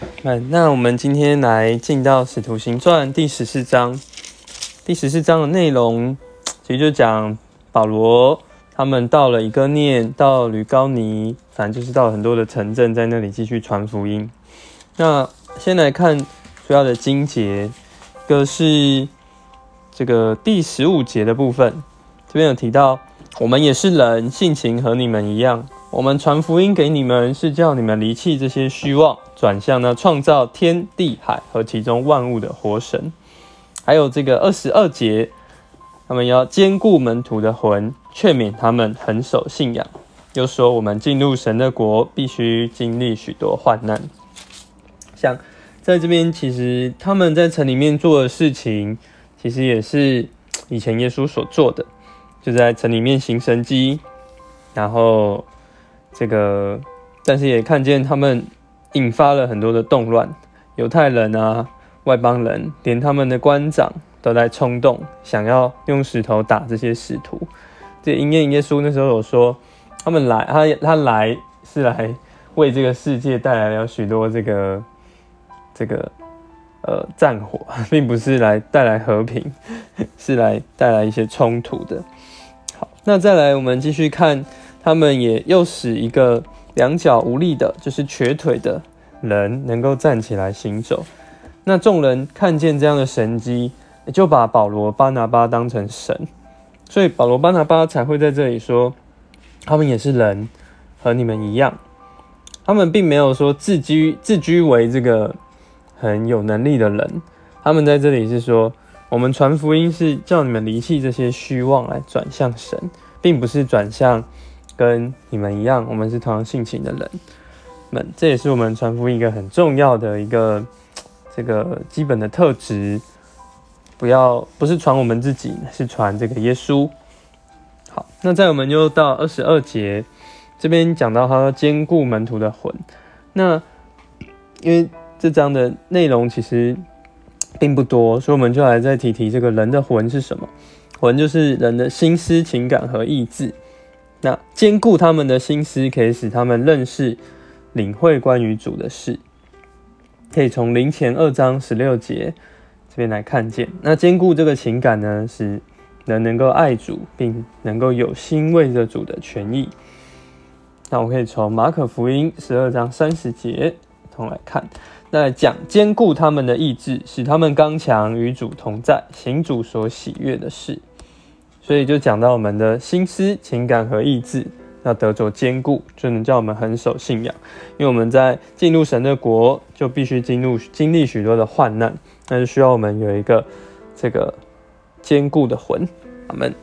嗯，那我们今天来进到《使徒行传》第十四章。第十四章的内容，其实就讲保罗他们到了一个念，到吕高尼，反正就是到很多的城镇，在那里继续传福音。那先来看主要的经节，一个是这个第十五节的部分，这边有提到，我们也是人，性情和你们一样。我们传福音给你们，是叫你们离弃这些虚妄，转向呢创造天地海和其中万物的活神。还有这个二十二节，他们要兼顾门徒的魂，劝勉他们恒守信仰。又说，我们进入神的国，必须经历许多患难。像在这边，其实他们在城里面做的事情，其实也是以前耶稣所做的，就在城里面行神迹，然后。这个，但是也看见他们引发了很多的动乱，犹太人啊、外邦人，连他们的官长都在冲动，想要用石头打这些使徒。这因验耶稣那时候有说，他们来，他他来是来为这个世界带来了许多这个这个呃战火，并不是来带来和平，是来带来一些冲突的。好，那再来，我们继续看。他们也又使一个两脚无力的，就是瘸腿的人能够站起来行走。那众人看见这样的神迹，就把保罗、巴拿巴当成神。所以保罗、巴拿巴才会在这里说，他们也是人，和你们一样。他们并没有说自居自居为这个很有能力的人。他们在这里是说，我们传福音是叫你们离弃这些虚妄，来转向神，并不是转向。跟你们一样，我们是同样性情的人们，这也是我们传福音一个很重要的一个这个基本的特质。不要不是传我们自己，是传这个耶稣。好，那在我们就到二十二节这边讲到他要兼顾门徒的魂。那因为这章的内容其实并不多，所以我们就来再提提这个人的魂是什么？魂就是人的心思、情感和意志。那兼顾他们的心思，可以使他们认识、领会关于主的事，可以从零前二章十六节这边来看见。那兼顾这个情感呢，使人能够爱主，并能够有心为着主的权益。那我可以从马可福音十二章三十节同来看，那讲兼顾他们的意志，使他们刚强与主同在，行主所喜悦的事。所以就讲到我们的心思、情感和意志要得着坚固，就能叫我们很守信仰。因为我们在进入神的国，就必须进入经历许多的患难，那就需要我们有一个这个坚固的魂。阿门。